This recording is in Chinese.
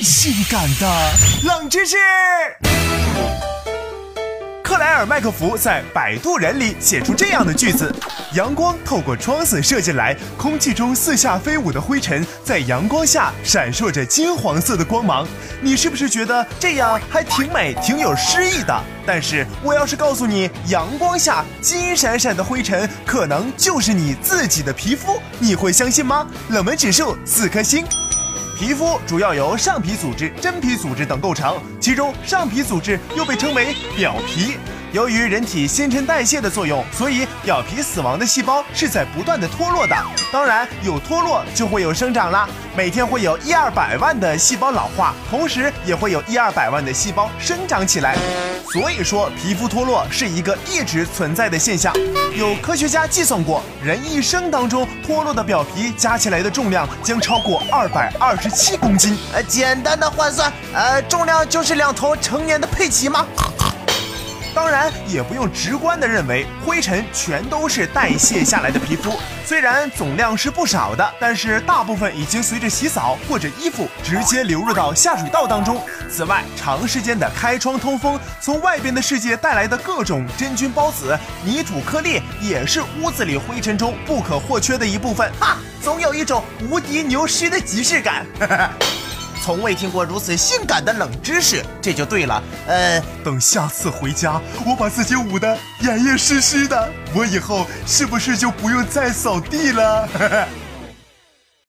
性感的冷知识。克莱尔麦克福在《摆渡人》里写出这样的句子：阳光透过窗子射进来，空气中四下飞舞的灰尘在阳光下闪烁着金黄色的光芒。你是不是觉得这样还挺美、挺有诗意的？但是我要是告诉你，阳光下金闪闪的灰尘可能就是你自己的皮肤，你会相信吗？冷门指数四颗星。皮肤主要由上皮组织、真皮组织等构成，其中上皮组织又被称为表皮。由于人体新陈代谢的作用，所以表皮死亡的细胞是在不断的脱落的。当然，有脱落就会有生长啦。每天会有一二百万的细胞老化，同时也会有一二百万的细胞生长起来。所以说，皮肤脱落是一个一直存在的现象。有科学家计算过，人一生当中脱落的表皮加起来的重量将超过二百二十七公斤。呃，简单的换算，呃，重量就是两头成年的佩奇吗？当然，也不用直观的认为灰尘全都是代谢下来的皮肤。虽然总量是不少的，但是大部分已经随着洗澡或者衣服直接流入到下水道当中。此外，长时间的开窗通风，从外边的世界带来的各种真菌孢子、泥土颗粒，也是屋子里灰尘中不可或缺的一部分。哈，总有一种无敌牛尸的即视感。从未听过如此性感的冷知识，这就对了。呃，等下次回家，我把自己捂得严严实实的，我以后是不是就不用再扫地了？